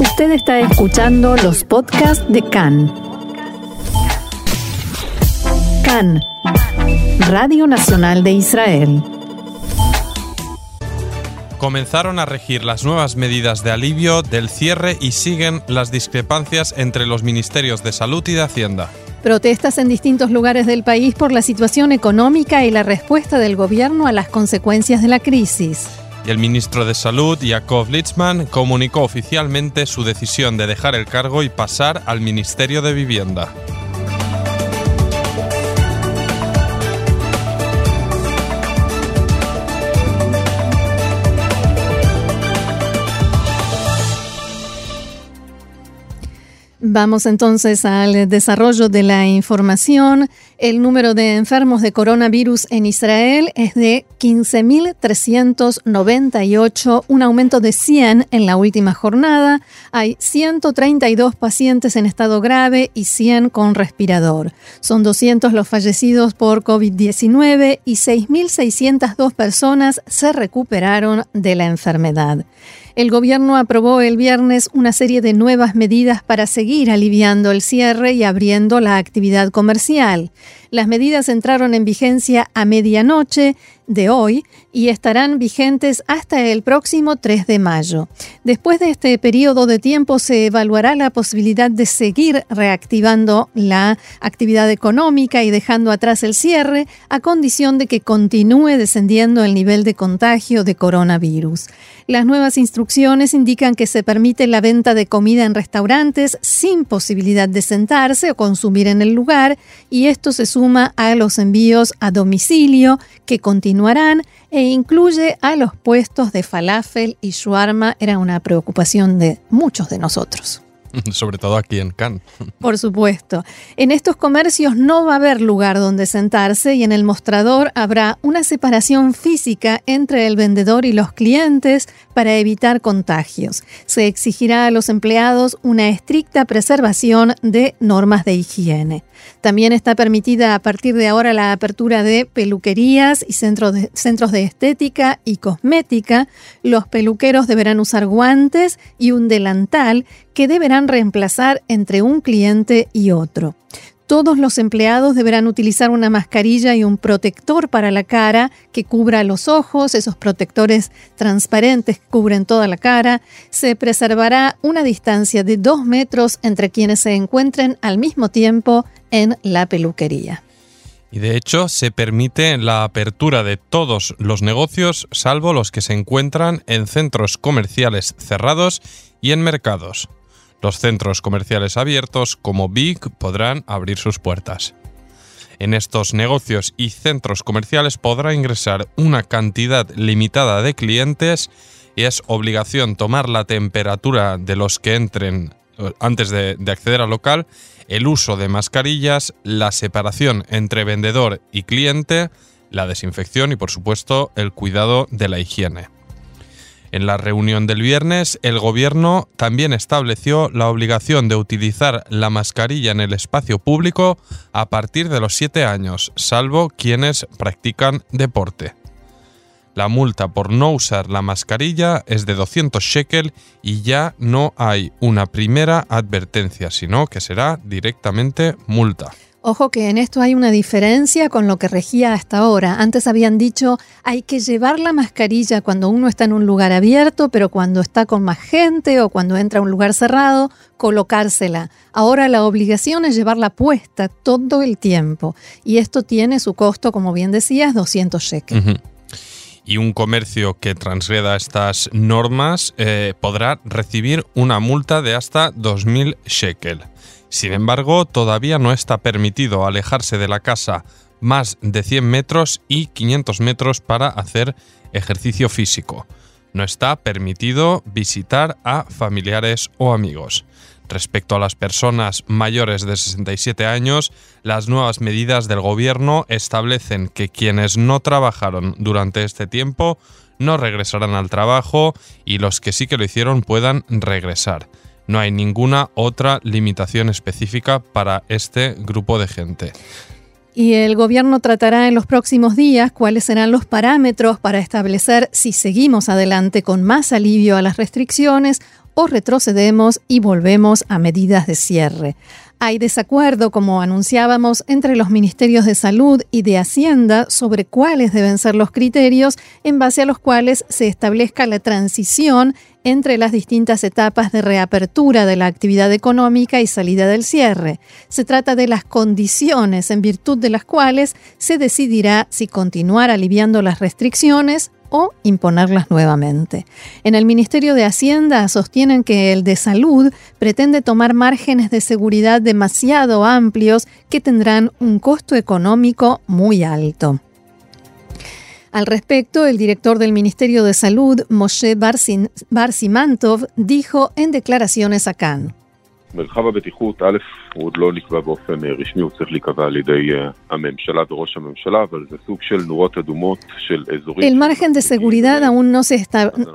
Usted está escuchando los podcasts de CAN. CAN, Radio Nacional de Israel. Comenzaron a regir las nuevas medidas de alivio del cierre y siguen las discrepancias entre los ministerios de Salud y de Hacienda. Protestas en distintos lugares del país por la situación económica y la respuesta del gobierno a las consecuencias de la crisis. El ministro de Salud, Yakov Litzman, comunicó oficialmente su decisión de dejar el cargo y pasar al Ministerio de Vivienda. Vamos entonces al desarrollo de la información. El número de enfermos de coronavirus en Israel es de 15.398, un aumento de 100 en la última jornada. Hay 132 pacientes en estado grave y 100 con respirador. Son 200 los fallecidos por COVID-19 y 6.602 personas se recuperaron de la enfermedad. El gobierno aprobó el viernes una serie de nuevas medidas para seguir aliviando el cierre y abriendo la actividad comercial. Las medidas entraron en vigencia a medianoche de hoy y estarán vigentes hasta el próximo 3 de mayo. Después de este periodo de tiempo se evaluará la posibilidad de seguir reactivando la actividad económica y dejando atrás el cierre a condición de que continúe descendiendo el nivel de contagio de coronavirus. Las nuevas instrucciones indican que se permite la venta de comida en restaurantes sin posibilidad de sentarse o consumir en el lugar y esto se suma a los envíos a domicilio que continuarán e incluye a los puestos de falafel y shawarma. Era una preocupación de muchos de nosotros. Sobre todo aquí en Cannes. Por supuesto. En estos comercios no va a haber lugar donde sentarse y en el mostrador habrá una separación física entre el vendedor y los clientes para evitar contagios. Se exigirá a los empleados una estricta preservación de normas de higiene. También está permitida a partir de ahora la apertura de peluquerías y centros de, centros de estética y cosmética. Los peluqueros deberán usar guantes y un delantal que deberán reemplazar entre un cliente y otro. Todos los empleados deberán utilizar una mascarilla y un protector para la cara que cubra los ojos, esos protectores transparentes cubren toda la cara. Se preservará una distancia de dos metros entre quienes se encuentren al mismo tiempo en la peluquería. Y de hecho se permite la apertura de todos los negocios salvo los que se encuentran en centros comerciales cerrados y en mercados. Los centros comerciales abiertos como Big podrán abrir sus puertas. En estos negocios y centros comerciales podrá ingresar una cantidad limitada de clientes y es obligación tomar la temperatura de los que entren eh, antes de, acceder al local, el uso de mascarillas, la separación entre vendedor y cliente, la desinfección y por supuesto el cuidado de la higiene. En la reunión del viernes, el gobierno también estableció la obligación de utilizar la mascarilla en el espacio público a partir de los 7 años, salvo quienes practican deporte. La multa por no usar la mascarilla es de 200 shekel y ya no hay una primera advertencia, sino que será directamente multa. Ojo que en esto hay una diferencia con lo que regía hasta ahora. Antes habían dicho hay que llevar la mascarilla cuando uno está en un lugar abierto, pero cuando está con más gente o cuando entra a un lugar cerrado, colocársela. Ahora la obligación es llevarla puesta todo el tiempo. Y esto tiene su costo, como bien decías, 200 shekels. y un comercio que transgreda estas normas eh, podrá recibir una multa de hasta 2.000 shekel. Sin embargo, todavía no está permitido alejarse de la casa más de 100 metros y 500 metros para hacer ejercicio físico. No está permitido visitar a familiares o amigos. Respecto a las personas mayores de 67 años, las nuevas medidas del gobierno establecen que quienes no trabajaron durante este tiempo no regresarán al trabajo y los que sí que lo hicieron puedan regresar. No hay ninguna otra limitación específica para este grupo de gente. Y el gobierno tratará en los próximos días cuáles serán los parámetros para establecer si seguimos adelante con más alivio a las restricciones o retrocedemos y volvemos a medidas de cierre. Hay desacuerdo, como anunciábamos, entre los ministerios de Salud y de Hacienda sobre cuáles deben ser los criterios en base a los cuales se establezca la transición entre las distintas etapas de reapertura de la actividad económica y salida del cierre. Se trata de las condiciones en virtud de las cuales se decidirá si continuar aliviando las restricciones o imponerlas nuevamente. En el Ministerio de Hacienda sostienen que el de Salud pretende tomar márgenes de seguridad demasiado amplios que tendrán un costo económico muy alto. Al respecto, el director del Ministerio de Salud, Moshe Barsimantov, dijo en declaraciones a Cannes. El margen de seguridad aún no se,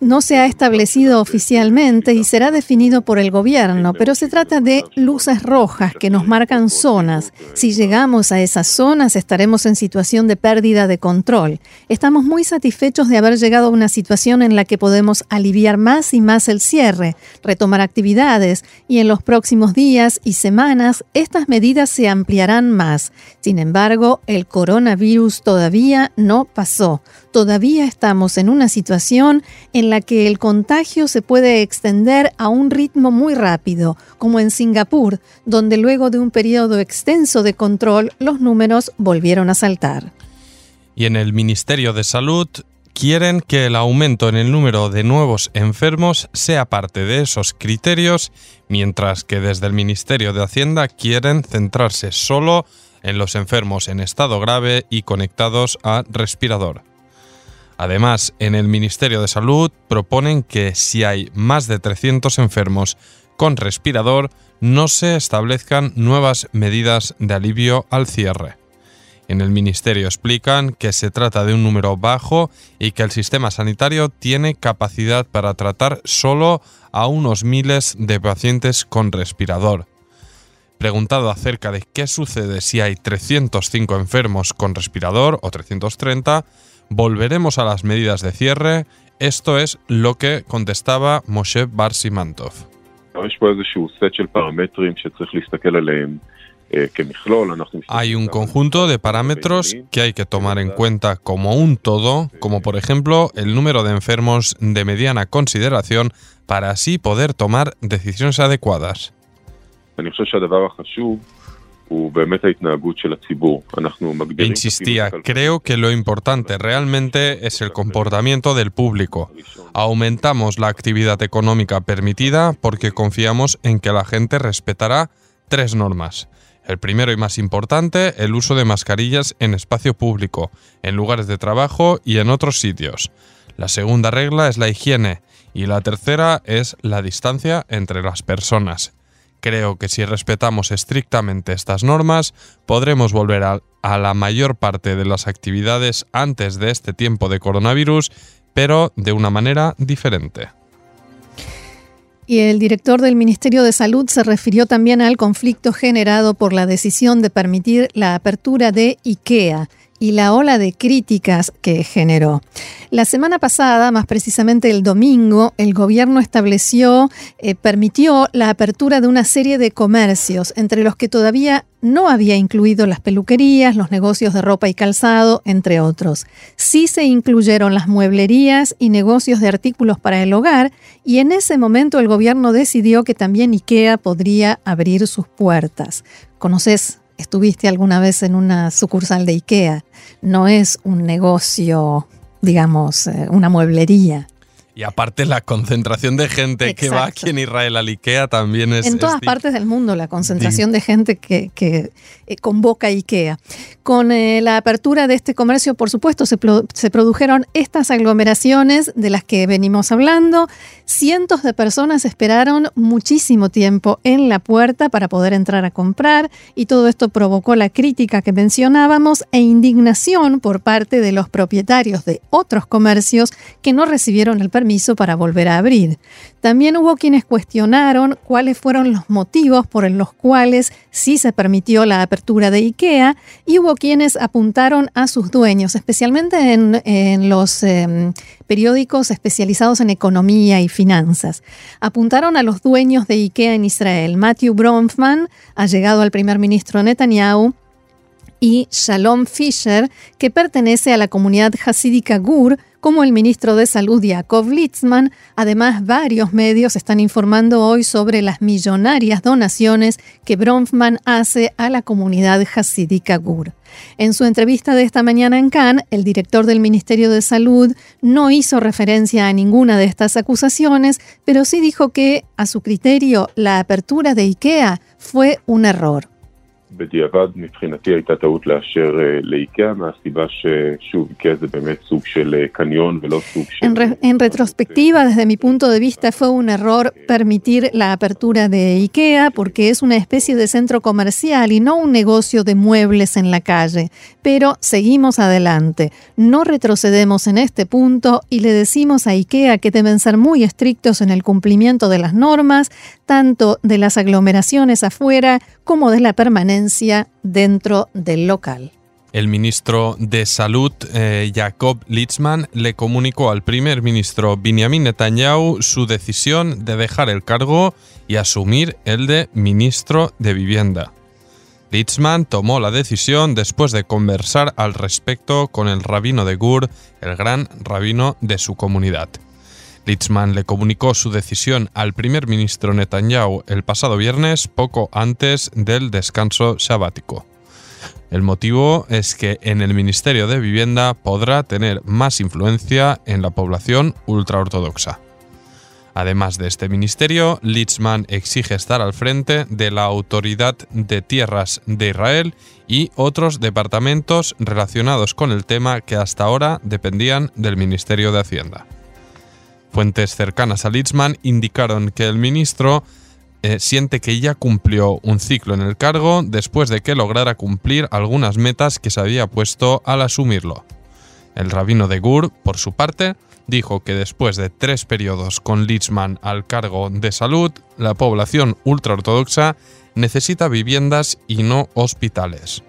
no se ha establecido oficialmente y será definido por el gobierno, pero se trata de luces rojas que nos marcan zonas. Si llegamos a esas zonas estaremos en situación de pérdida de control. Estamos muy satisfechos de haber llegado a una situación en la que podemos aliviar más y más el cierre, retomar actividades y en los próximos días y semanas estas medidas se ampliarán más. Sin embargo, el coronavirus todavía no pasó. Todavía estamos en una situación en la que el contagio se puede extender a un ritmo muy rápido, como en Singapur, donde luego de un periodo extenso de control los números volvieron a saltar. Y en el Ministerio de Salud quieren que el aumento en el número de nuevos enfermos sea parte de esos criterios, mientras que desde el Ministerio de Hacienda quieren centrarse solo en los enfermos en estado grave y conectados a respirador. Además, en el Ministerio de Salud proponen que si hay más de 300 enfermos con respirador, no se establezcan nuevas medidas de alivio al cierre. En el Ministerio explican que se trata de un número bajo y que el sistema sanitario tiene capacidad para tratar solo a unos miles de pacientes con respirador. Preguntado acerca de qué sucede si hay 305 enfermos con respirador o 330, volveremos a las medidas de cierre. Esto es lo que contestaba Moshe Barsimantov. Eh, hay un conjunto de parámetros que hay que tomar en cuenta como un todo, como por ejemplo el número de enfermos de mediana consideración, para así poder tomar decisiones adecuadas. Insistía, creo que lo importante realmente es el comportamiento del público. Aumentamos la actividad económica permitida porque confiamos en que la gente respetará tres normas. El primero y más importante, el uso de mascarillas en espacio público, en lugares de trabajo y en otros sitios. La segunda regla es la higiene y la tercera es la distancia entre las personas. Creo que si respetamos estrictamente estas normas, podremos volver a, la mayor parte de las actividades antes de este tiempo de coronavirus, pero de una manera diferente. Y el director del Ministerio de Salud se refirió también al conflicto generado por la decisión de permitir la apertura de IKEA y la ola de críticas que generó. La semana pasada, más precisamente el domingo, el gobierno estableció, eh, permitió la apertura de una serie de comercios, entre los que todavía no había incluido las peluquerías, los negocios de ropa y calzado, entre otros. Sí se incluyeron las mueblerías y negocios de artículos para el hogar, y en ese momento el gobierno decidió que también IKEA podría abrir sus puertas. ¿Conoces estuviste alguna vez en una sucursal de IKEA. No es un negocio, digamos, eh, una mueblería. Y aparte la concentración de gente que va aquí en Israel al IKEA también es... En todas partes del mundo la concentración de gente que, eh, convoca IKEA. Con eh, la apertura de este comercio, por supuesto, se, se, produjeron estas aglomeraciones de las que venimos hablando. Cientos de personas esperaron muchísimo tiempo en la puerta para poder entrar a comprar y todo esto provocó la crítica que mencionábamos e indignación por parte de los propietarios de otros comercios que no recibieron el permiso permiso para volver a abrir. También hubo quienes cuestionaron cuáles fueron los motivos por los cuales sí se permitió la apertura de IKEA y hubo quienes apuntaron a sus dueños, especialmente en, los em, periódicos especializados en economía y finanzas. Apuntaron a los dueños de IKEA en Israel. Matthew Bronfman ha llegado al primer ministro Netanyahu y Shalom Fisher, que pertenece a la comunidad hasídica Gur, como el ministro de Salud Yaakov Litzman. Además, varios medios están informando hoy sobre las millonarias donaciones que Bronfman hace a la comunidad hasídica Gur. En su entrevista de esta mañana en Cannes, el director del Ministerio de Salud no hizo referencia a ninguna de estas acusaciones, pero sí dijo que, a su criterio, la apertura de IKEA fue un error. בדיעבד מבחינתי הייתה טעות לאשר לאיקאה מהסיבה ששוב איקאה זה באמת סוג של קניון ולא סוג של... En retrospectiva, desde mi punto de vista, fue un error permitir la apertura de IKEA porque es una especie de centro comercial y no un negocio de muebles en la calle. Pero seguimos adelante. No retrocedemos en este punto y le decimos a IKEA que deben ser muy estrictos en el cumplimiento de las normas, tanto de las aglomeraciones afuera como de la permanencia dentro del local. El ministro de Salud, eh, Jacob Litzman, le comunicó al primer ministro Benjamin Netanyahu su decisión de dejar el cargo y asumir el de ministro de Vivienda. Litzman tomó la decisión después de conversar al respecto con el rabino de Gur, el gran rabino de su comunidad. Litzman le comunicó su decisión al primer ministro Netanyahu el pasado viernes, poco antes del descanso sabático. El motivo es que en el Ministerio de Vivienda podrá tener más influencia en la población ultraortodoxa. Además de este ministerio, Litzman exige estar al frente de la Autoridad de Tierras de Israel y otros departamentos relacionados con el tema que hasta ahora dependían del Ministerio de Hacienda. Fuentes cercanas a Litzman indicaron que el ministro eh, siente que ya cumplió un ciclo en el cargo después de que lograra cumplir algunas metas que se había puesto al asumirlo. El rabino de Gur, por su parte, dijo que después de tres periodos con Litzman al cargo de salud, la población ultraortodoxa necesita viviendas y no hospitales.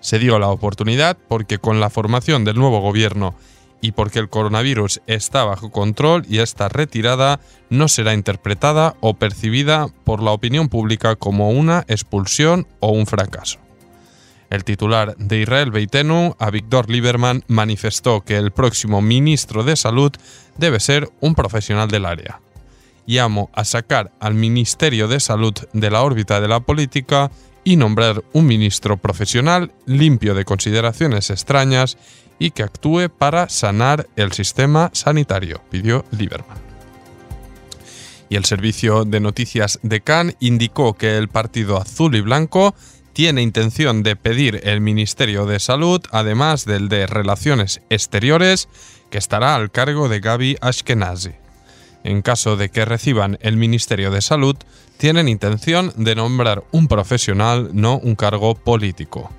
Se dio la oportunidad porque con la formación del nuevo gobierno y porque el coronavirus está bajo control y esta retirada no será interpretada o percibida por la opinión pública como una expulsión o un fracaso. El titular de Israel Beitenu, Avigdor Lieberman, manifestó que el próximo ministro de Salud debe ser un profesional del área. Llamo a sacar al Ministerio de Salud de la órbita de la política y nombrar un ministro profesional limpio de consideraciones extrañas y que actúe para sanar el sistema sanitario, pidió Lieberman. Y el servicio de noticias de Cannes indicó que el partido azul y blanco tiene intención de pedir el Ministerio de Salud, además del de Relaciones Exteriores, que estará al cargo de Gaby Ashkenazi. En caso de que reciban el Ministerio de Salud, tienen intención de nombrar un profesional, no un cargo político.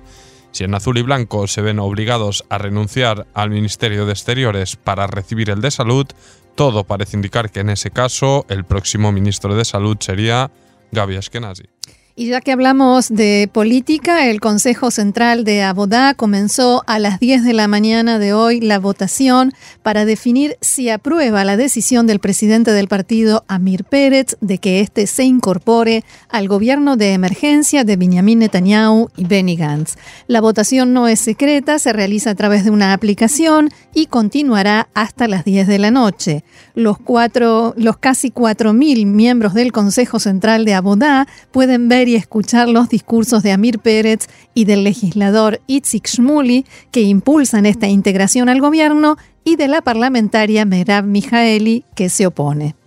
Si en azul y blanco se ven obligados a renunciar al Ministerio de Exteriores para recibir el de Salud, todo parece indicar que en ese caso el próximo ministro de Salud sería Gaby Ashkenazi. Y ya que hablamos de política, el Consejo Central de Abodá comenzó a las 10 de la mañana de hoy la votación para definir si aprueba la decisión del presidente del partido, Amir Pérez, de que éste se incorpore al gobierno de emergencia de Benjamin Netanyahu y Benny Gantz. La votación no es secreta, se realiza a través de una aplicación y continuará hasta las 10 de la noche. Los, cuatro, los casi 4.000 miembros del Consejo Central de Abodá pueden ver y escuchar los discursos de Amir Pérez y del legislador Itzik Shmuli que impulsan esta integración al gobierno y de la parlamentaria Merab Mijaeli que se opone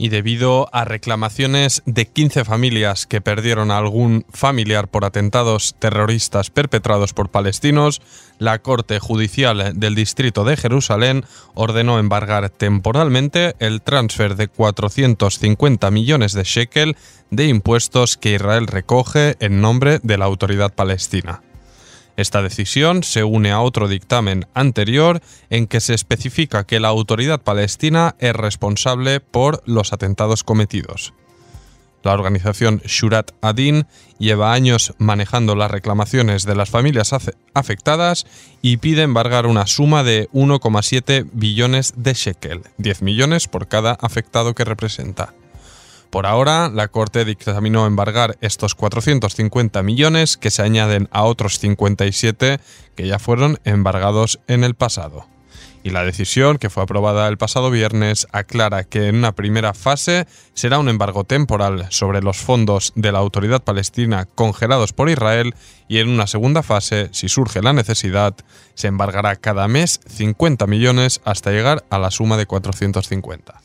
y debido a reclamaciones de 15 familias que perdieron a algún familiar por atentados terroristas perpetrados por palestinos, la Corte Judicial del Distrito de Jerusalén ordenó embargar temporalmente el transfer de 450 millones de shekel de impuestos que Israel recoge en nombre de la autoridad palestina. Esta decisión se une a otro dictamen anterior en que se especifica que la autoridad palestina es responsable por los atentados cometidos. La organización Shurat Adin lleva años manejando las reclamaciones de las familias afectadas y pide embargar una suma de 1,7 billones de shekel, 10 millones por cada afectado que representa. Por ahora, la Corte dictaminó embargar estos 450 millones que se añaden a otros 57 que ya fueron embargados en el pasado y la decisión, que fue aprobada el pasado viernes, aclara que en una primera fase será un embargo temporal sobre los fondos de la autoridad palestina congelados por Israel y en una segunda fase, si surge la necesidad, se embargará cada mes 50 millones hasta llegar a la suma de 450.